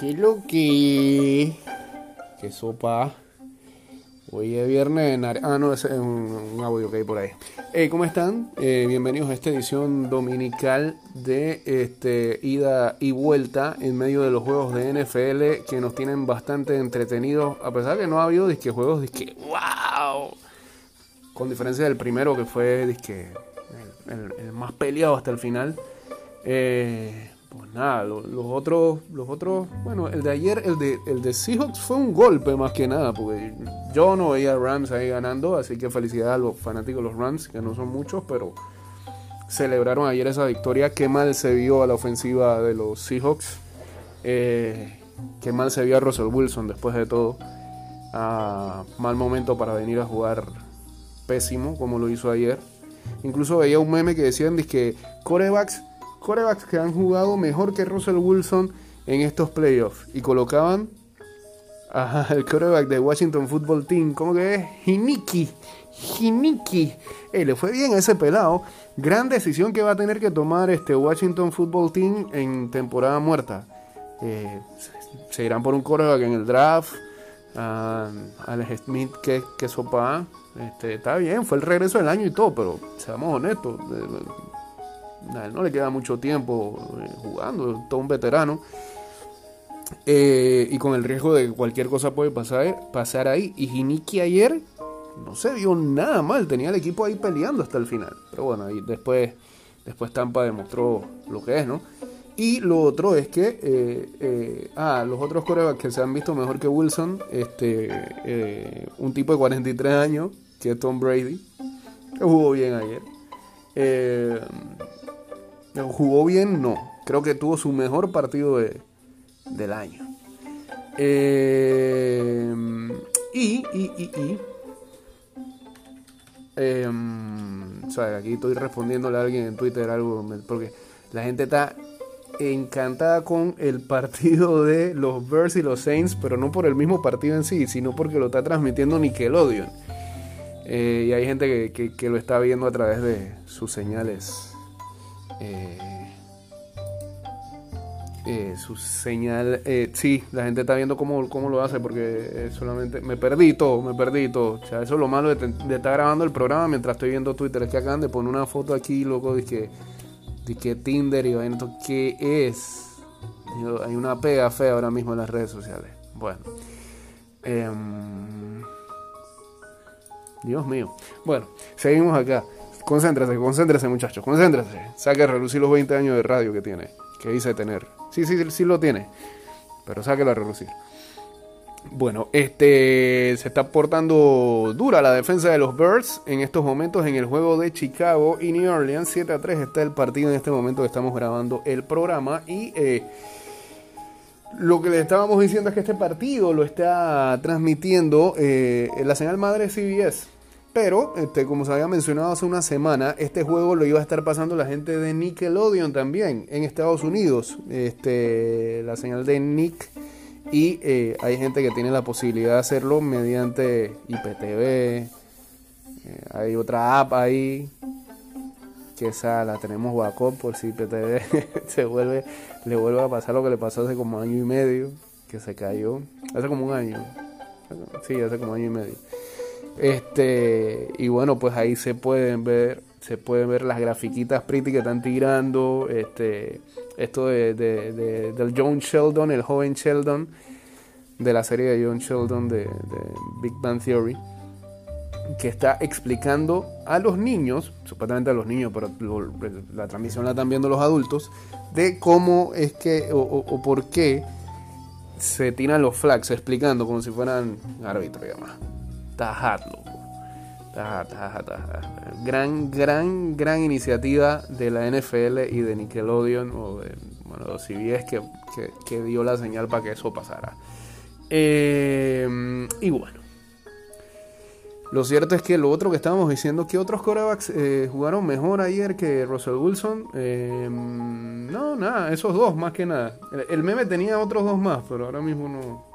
¿Qué lo que? ¿Qué sopa? Hoy es viernes en Ah, no, es un, audio que hay por ahí. ¿Cómo están? Eh, bienvenidos a esta edición dominical de este, ida y vuelta en medio de los juegos de NFL que nos tienen bastante entretenidos, a pesar de que no ha habido disque juegos disque ¡Wow! Con diferencia del primero que fue disque el, el más peleado hasta el final. Eh, pues nada, los, otros, los otros, bueno, el de ayer, el de, el de Seahawks fue un golpe más que nada, porque yo no veía a Rams ahí ganando, así que felicidades a los fanáticos de los Rams, que no son muchos, pero celebraron ayer esa victoria. Qué mal se vio a la ofensiva de los Seahawks. Eh, qué mal se vio a Russell Wilson después de todo. Ah, mal momento para venir a jugar pésimo, como lo hizo ayer. Incluso veía un meme que decían que corebacks corebacks que han jugado mejor que Russell Wilson en estos playoffs. Y colocaban el coreback de Washington Football Team, ¿cómo que es? Hiniki. Hiniki. Eh, le fue bien a ese pelado. Gran decisión que va a tener que tomar este Washington Football Team en temporada muerta. Eh, se irán por un coreback en el draft. Uh, Alex Smith, que, que sopa. Este, está bien, fue el regreso del año y todo, pero seamos honestos no le queda mucho tiempo eh, jugando, todo un veterano. Eh, y con el riesgo de que cualquier cosa puede pasar, pasar ahí. Y Hiniki ayer no se vio nada mal, tenía el equipo ahí peleando hasta el final. Pero bueno, ahí después, después Tampa demostró lo que es, ¿no? Y lo otro es que, eh, ah, los otros corebacks que se han visto mejor que Wilson, este, un tipo de 43 años, que es Tom Brady, que jugó bien ayer. ¿Jugó bien? No. Creo que tuvo su mejor partido del año. Eh, y, y, y, y. Em, o sea, aquí estoy respondiéndole a alguien en Twitter algo, porque la gente está encantada con el partido de los Bears y los Saints, pero no por el mismo partido en sí, sino porque lo está transmitiendo Nickelodeon. Eh, y hay gente que, lo está viendo a través de sus señales eh, eh, su señal. Eh, sí, la gente está viendo cómo, cómo lo hace porque solamente. Me perdí todo, me perdí todo. O sea, eso es lo malo de, estar grabando el programa mientras estoy viendo Twitter. Es que acaban de poner una foto aquí, loco, de que, de Tinder y vaina. ¿Qué es? Hay una pega fea ahora mismo en las redes sociales. Bueno. Em, Dios mío. Bueno, seguimos acá. Concéntrese, concéntrese muchachos, concéntrese. Saque a relucir los 20 años de radio que tiene, que dice tener. Sí, sí, sí lo tiene, pero sáquelo a relucir. Bueno, este se está portando dura la defensa de los Birds en estos momentos en el juego de Chicago y New Orleans. 7 a 3 está el partido en este momento que estamos grabando el programa. Y eh, lo que le estábamos diciendo es que este partido lo está transmitiendo eh, la señal madre CBS. Pero, este, como se había mencionado hace una semana, este juego lo iba a estar pasando la gente de Nickelodeon también en Estados Unidos. Este, la señal de Nick. Y eh, hay gente que tiene la posibilidad de hacerlo mediante IPTV. Eh, hay otra app ahí. Que esa la tenemos backup por si IPTV se vuelve, le vuelve a pasar lo que le pasó hace como año y medio. Que se cayó. Hace como un año. Sí, hace como año y medio. Este, y bueno, pues ahí se pueden ver, se pueden ver las grafiquitas pretty que están tirando, este, esto de, del John Sheldon, el joven Sheldon, de la serie de John Sheldon de, Big Bang Theory, que está explicando a los niños, supuestamente a los niños, pero la transmisión la están viendo los adultos, de cómo es que o, o por qué se tiran los flags, explicando como si fueran árbitros y demás. Tajat, loco. Tajat, tajat, tajat. Gran, gran, gran iniciativa de la NFL y de Nickelodeon, o de, bueno, CBS, que, que, que dio la señal para que eso pasara. Eh, y bueno. Lo cierto es que lo otro que estábamos diciendo, que otros corebacks eh, jugaron mejor ayer que Russell Wilson. Eh, no, nada, esos dos más que nada. el, meme tenía otros dos más, pero ahora mismo no,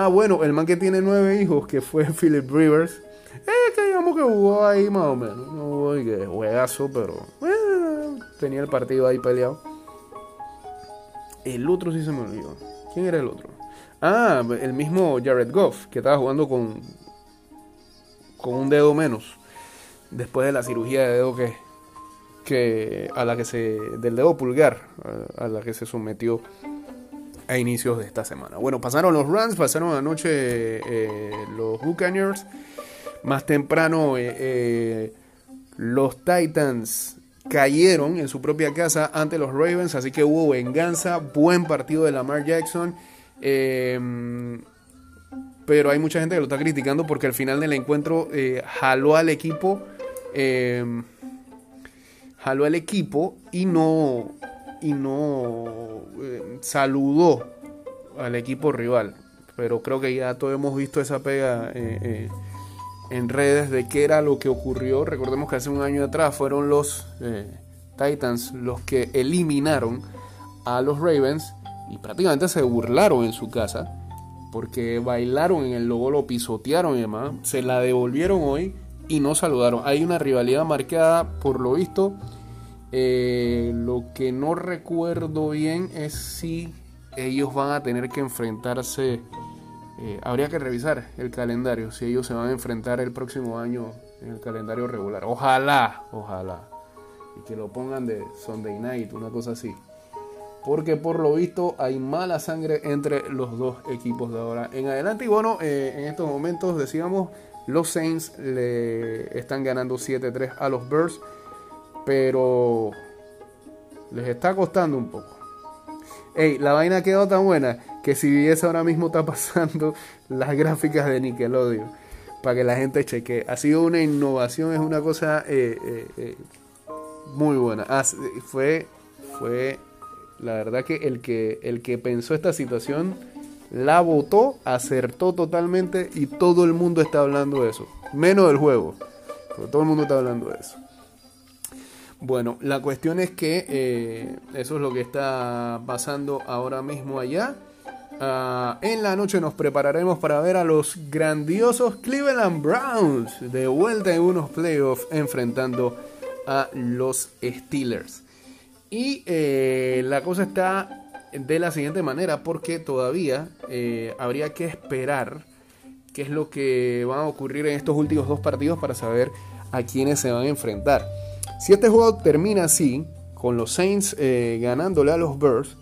Ah, bueno, el man que tiene nueve hijos, que fue Philip Rivers. Eh, que digamos que jugó ahí más o menos. No jugó que juegazo, pero eh, tenía el partido ahí peleado. El otro sí se me olvidó. ¿Quién era el otro? Ah, el mismo Jared Goff, que estaba jugando con, con un dedo menos. Después de la cirugía de dedo que, que a la que se. del dedo pulgar, a, la que se sometió a inicios de esta semana. Bueno, pasaron los Rams, pasaron anoche eh, los Buccaneers. Más temprano eh, eh, los Titans cayeron en su propia casa ante los Ravens, así que hubo venganza, buen partido de Lamar Jackson. Em, pero hay mucha gente que lo está criticando porque al final del encuentro jaló al equipo, em, jaló al equipo y no, y no eh, saludó al equipo rival. Pero creo que ya todos hemos visto esa pega eh, en redes de qué era lo que ocurrió. Recordemos que hace un año atrás fueron los Titans los que eliminaron a los Ravens y prácticamente se burlaron en su casa porque bailaron en el logo, lo pisotearon y demás, se la devolvieron hoy y no saludaron. Hay una rivalidad marcada por lo visto. Eh, lo que no recuerdo bien es si ellos van a tener que enfrentarse. Eh, habría que revisar el calendario, si ellos se van a enfrentar el próximo año en el calendario regular. Ojalá, ojalá. Y que lo pongan de Sunday Night, una cosa así porque por lo visto hay mala sangre entre los dos equipos de ahora en adelante. Y bueno, eh, en estos momentos decíamos, los Saints le están ganando 7-3 a los Bears, pero les está costando un poco. Ey, la vaina ha quedado tan buena que si viese ahora mismo está pasando las gráficas de Nickelodeon para que la gente cheque. Ha sido una innovación, es una cosa eh, eh, muy buena. fue, fue la verdad que el que, el que pensó esta situación la votó, acertó totalmente y todo el mundo está hablando de eso. Menos del juego. Pero todo el mundo está hablando de eso. Bueno, la cuestión es que eh, eso es lo que está pasando ahora mismo allá. Ah, en la noche nos prepararemos para ver a los grandiosos Cleveland Browns de vuelta en unos playoffs enfrentando a los Steelers. Y eh, la cosa está de la siguiente manera, porque todavía eh, habría que esperar qué es lo que va a ocurrir en estos últimos dos partidos para saber a quiénes se van a enfrentar. Si este juego termina así, con los Saints eh, ganándole a los Bears,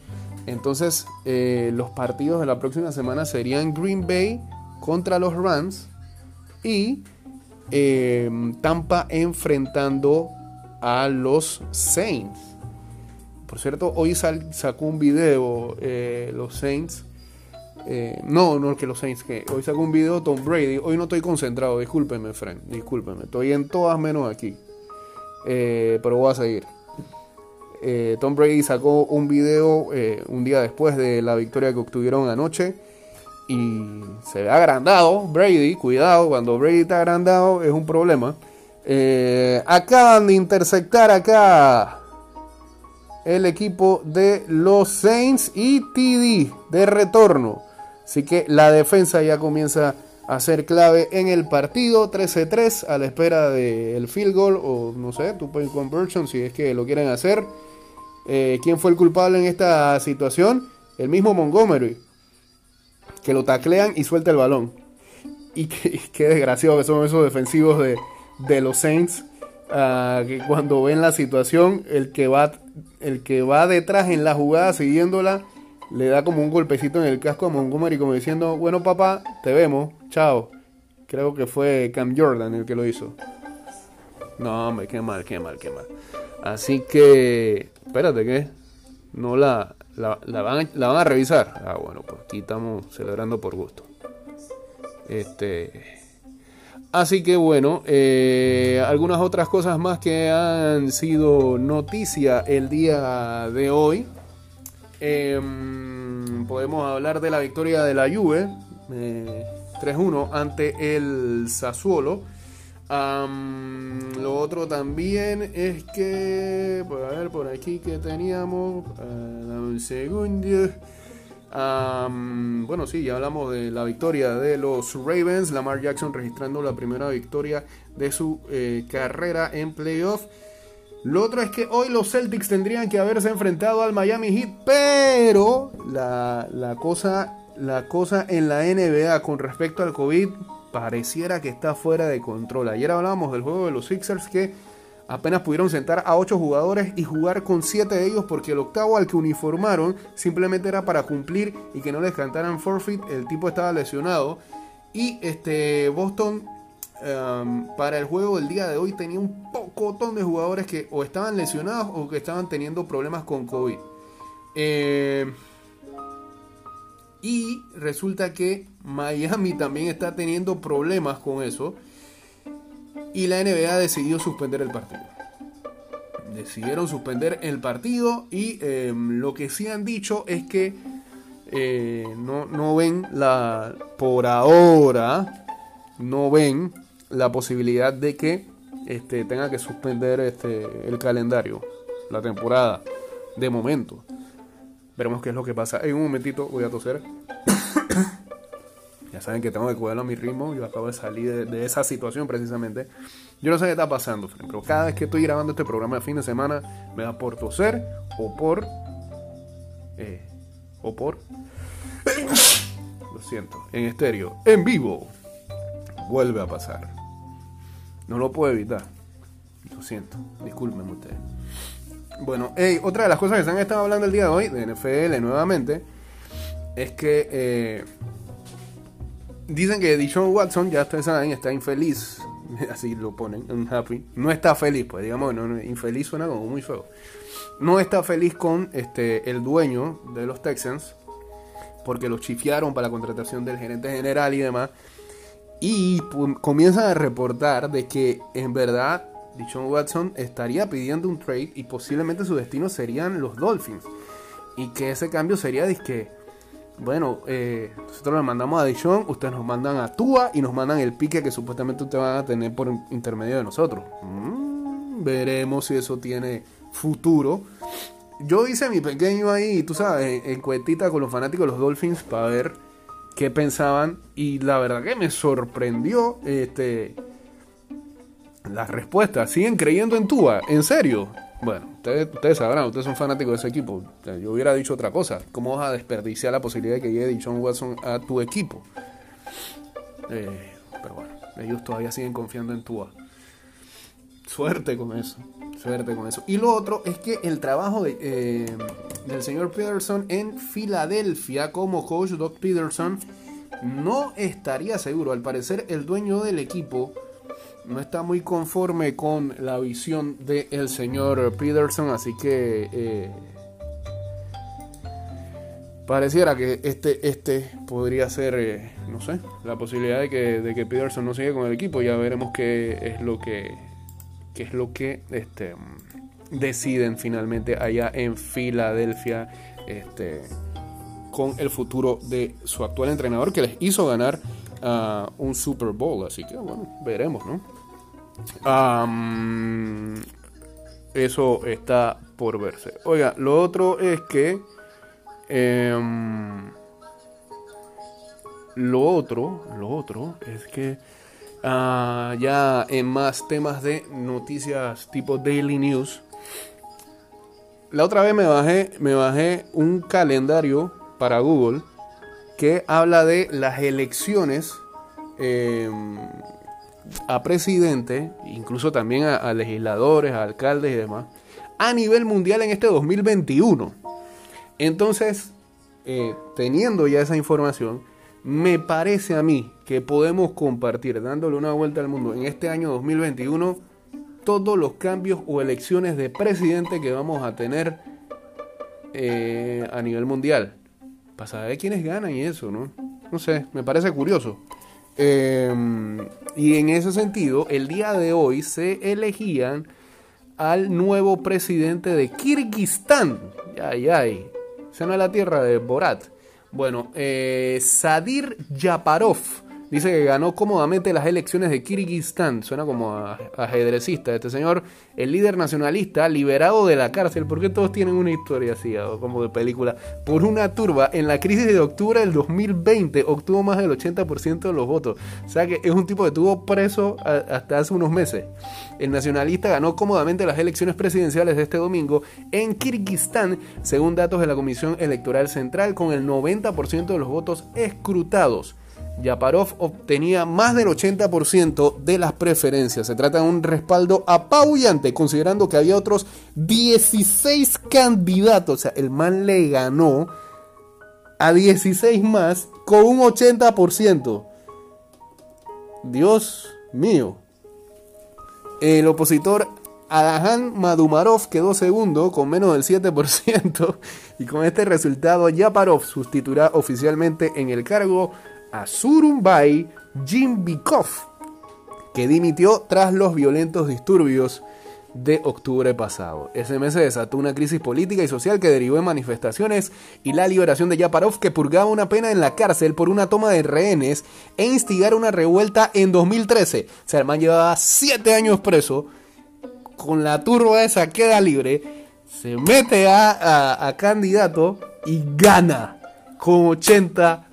entonces los partidos de la próxima semana serían Green Bay contra los Rams y Tampa enfrentando a los Saints. Por cierto, hoy sacó un video eh, los Saints. Eh, no, no que los Saints, que hoy sacó un video Tom Brady. Hoy no estoy concentrado, discúlpeme, friend, discúlpeme. Estoy en todas menos aquí. Eh, pero voy a seguir. Tom Brady sacó un video un día después de la victoria que obtuvieron anoche. Y se ve agrandado. Brady, cuidado, cuando Brady está agrandado es un problema. acaban de intersectar acá el equipo de los Saints y TD de retorno. Así que la defensa ya comienza a ser clave en el partido 13-3 a la espera del field goal o no sé, tu point conversion si es que lo quieren hacer. Eh, ¿Quién fue el culpable en esta situación? El mismo Montgomery, que lo taclean y suelta el balón. Y qué, desgraciado que son esos defensivos de, de los Saints que cuando ven la situación, el que va el que va detrás en la jugada siguiéndola le da como un golpecito en el casco a Montgomery como diciendo, bueno papá, te vemos, chao. Creo que fue Cam Jordan el que lo hizo. No, hombre, qué mal, qué mal, qué mal. Así que, espérate que no la, la, van, la van a revisar. Ah, bueno, pues aquí estamos celebrando por gusto. Este, Así que bueno, eh, algunas otras cosas más que han sido noticia el día de hoy. Em, podemos hablar de la victoria de la Juve 3-1 eh, ante el Sassuolo. lo otro también es que, a ver por aquí que teníamos, uh, un segundo bueno, sí, ya hablamos de la victoria de los Ravens. Lamar Jackson registrando la primera victoria de su eh, carrera en playoff. Lo otro es que hoy los Celtics tendrían que haberse enfrentado al Miami Heat, pero la, la cosa, la cosa en la NBA con respecto al COVID pareciera que está fuera de control. Ayer hablábamos del juego de los Sixers que apenas pudieron sentar a 8 jugadores y jugar con 7 de ellos porque el octavo al que uniformaron simplemente era para cumplir y que no les cantaran forfeit. El tipo estaba lesionado. Y este Boston Em, para el juego del día de hoy tenía un pocotón de jugadores que o estaban lesionados o que estaban teniendo problemas con COVID. Em, y resulta que Miami también está teniendo problemas con eso. Y la NBA decidió suspender el partido. Decidieron suspender el partido y em, lo que sí han dicho es que eh, no, no ven la... Por ahora, no ven la posibilidad de que este, tenga que suspender este, el calendario, la temporada, de momento. Veremos qué es lo que pasa. En un momentito voy a toser. ya saben que tengo que cuidarlo a mi ritmo. Yo acabo de salir de, esa situación precisamente. Yo no sé qué está pasando, pero cada vez que estoy grabando este programa de fin de semana, me da por toser o por... Eh, o por... lo siento, en estéreo, en vivo vuelve a pasar. No lo puedo evitar. Lo siento, discúlpenme ustedes. Bueno, otra de las cosas que se han estado hablando el día de hoy, de NFL nuevamente, es que eh, dicen que Dishon Watson, ya ustedes saben, está infeliz. Así lo ponen, unhappy. No está feliz, pues digamos, no, infeliz suena como muy feo. No está feliz con este, el dueño de los Texans, porque lo chifiaron para la contratación del gerente general y demás. Y comienzan a reportar de que en verdad Dishon Watson estaría pidiendo un trade y posiblemente su destino serían los Dolphins. Y que ese cambio sería de que, bueno, eh, nosotros le mandamos a Dishon, ustedes nos mandan a Tua y nos mandan el pique que supuestamente ustedes van a tener por intermedio de nosotros. Mm, veremos si eso tiene futuro. Yo hice mi pequeño ahí, tú sabes, encuetita con los fanáticos de los Dolphins para ver qué pensaban y la verdad que me sorprendió este las respuestas. Siguen creyendo en Tua, en serio. Bueno, ustedes, sabrán, ustedes son fanáticos de ese equipo. Yo hubiera dicho otra cosa. ¿Cómo vas a desperdiciar la posibilidad de que llegue John Watson a tu equipo? Eh, pero bueno, ellos todavía siguen confiando en Tua. Suerte con eso. Suerte con eso. Y lo otro es que el trabajo de, eh, del señor Peterson en Filadelfia como coach, Doc Peterson, no estaría seguro. Al parecer, el dueño del equipo no está muy conforme con la visión del señor Peterson, así que eh, pareciera que este, este podría ser, eh, no sé, la posibilidad de que, de que Peterson no siga con el equipo. Ya veremos qué es lo que que es lo que este, deciden finalmente allá en Filadelfia este, con el futuro de su actual entrenador que les hizo ganar uh, un Super Bowl. Así que bueno, veremos, ¿no? eso está por verse. Oiga, lo otro es que... Em, lo otro, lo otro es que Ah, ya en más temas de noticias tipo Daily News. La otra vez me bajé, me bajé un calendario para Google que habla de las elecciones em, a presidente, incluso también a, legisladores, a alcaldes y demás, a nivel mundial en este 2021. Entonces, eh, teniendo ya esa información, me parece a mí que podemos compartir, dándole una vuelta al mundo en este año 2021, todos los cambios o elecciones de presidente que vamos a tener eh, a nivel mundial. Para saber quiénes ganan y eso, ¿no? No sé, me parece curioso. Em, y en ese sentido, el día de hoy se elegían al nuevo presidente de Kirguistán. Ay, ay. Esa no es la tierra de Borat. Bueno, eh, Sadir Yaparov Dice que ganó cómodamente las elecciones de Kirguistán. Suena como ajedrecista. Este señor, el líder nacionalista, liberado de la cárcel, porque todos tienen una historia así, como de película, por una turba en la crisis de octubre del 2020, obtuvo más del 80% de los votos. O sea que es un tipo que estuvo preso hasta hace unos meses. El nacionalista ganó cómodamente las elecciones presidenciales de este domingo en Kirguistán, según datos de la Comisión Electoral Central, con el 90% de los votos escrutados. Yaparov obtenía más del 80% de las preferencias. Se trata de un respaldo apabullante, considerando que había otros 16 candidatos. O sea, el man le ganó a 16 más con un 80%. Dios mío. El opositor Adahan Madumarov quedó segundo con menos del 7% y con este resultado Yaparov sustituirá oficialmente en el cargo a Surumbay Jimbikov, que dimitió tras los violentos disturbios de octubre pasado. Ese mes se desató una crisis política y social que derivó en manifestaciones y la liberación de Yaparov, que purgaba una pena en la cárcel por una toma de rehenes e instigar una revuelta en 2013. Sermán llevaba 7 años preso, con la turba esa queda libre, se mete a, a candidato y gana con 80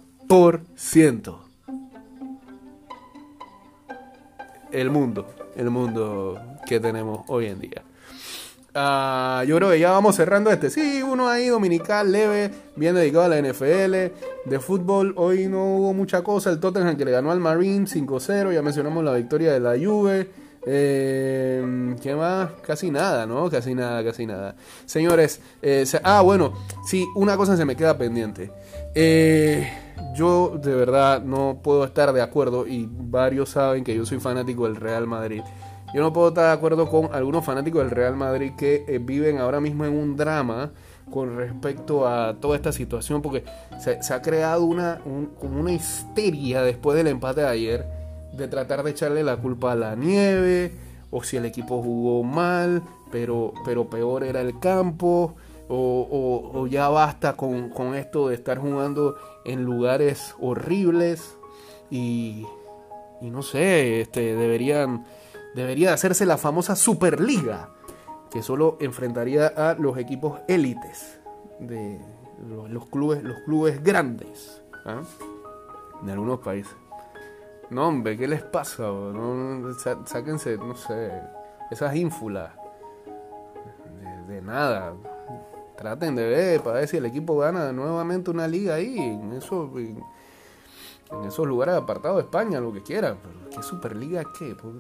el mundo, el mundo que tenemos hoy en día. Ah, yo creo que ya vamos cerrando este. Sí, uno ahí dominical, leve, bien dedicado a la NFL. De fútbol, hoy no hubo mucha cosa. El Tottenham que le ganó al Marine 5-0. Ya mencionamos la victoria de la Juve. Eh, ¿Qué más? Casi nada, ¿no? Casi nada, casi nada. Señores, eh, ah, bueno, sí, una cosa se me queda pendiente. Eh, yo de verdad no puedo estar de acuerdo y varios saben que yo soy fanático del Real Madrid. Yo no puedo estar de acuerdo con algunos fanáticos del Real Madrid que eh, viven ahora mismo en un drama con respecto a toda esta situación porque se, ha creado una, una histeria después del empate de ayer de tratar de echarle la culpa a la nieve o si el equipo jugó mal, pero, pero peor era el campo o, ya basta con, esto de estar jugando en lugares horribles y, y no sé, este, deberían, debería hacerse la famosa Superliga que solo enfrentaría a los equipos élites de los, clubes, los clubes grandes ¿ah? de algunos países. No, hombre, ¿qué les pasa? No, sáquense, no sé, esas ínfulas. de nada traten de ver para ver si el equipo gana nuevamente una liga ahí, en, eso, en, esos lugares apartados de España, lo que quiera. ¿qué Superliga qué? ¿Por,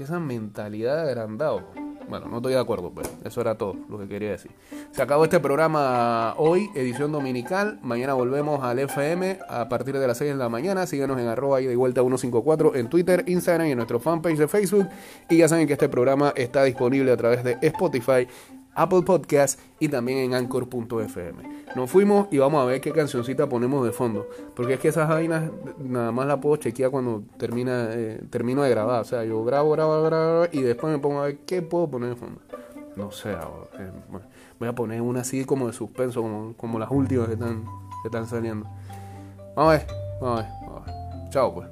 esa mentalidad de agrandado? Bueno, no estoy de acuerdo, pero eso era todo lo que quería decir. Se acabó este programa hoy, edición dominical. Mañana volvemos al FM a partir de las 6 de la mañana. Síguenos en arroba y de vuelta 154 en Twitter, Instagram y en nuestro fanpage de Facebook. Y ya saben que este programa está disponible a través de Spotify Apple Podcast y también en Anchor.fm. Nos fuimos y vamos a ver qué cancioncita ponemos de fondo. Porque es que esas vainas nada más la puedo chequear cuando termina, eh, termino de grabar. O sea, yo grabo, grabo, grabo y después me pongo a ver qué puedo poner de fondo. No sé, eh, voy a poner una así como de suspenso, como, como las últimas que están, que están saliendo. Vamos a ver, vamos a ver, vamos a ver. Chao pues.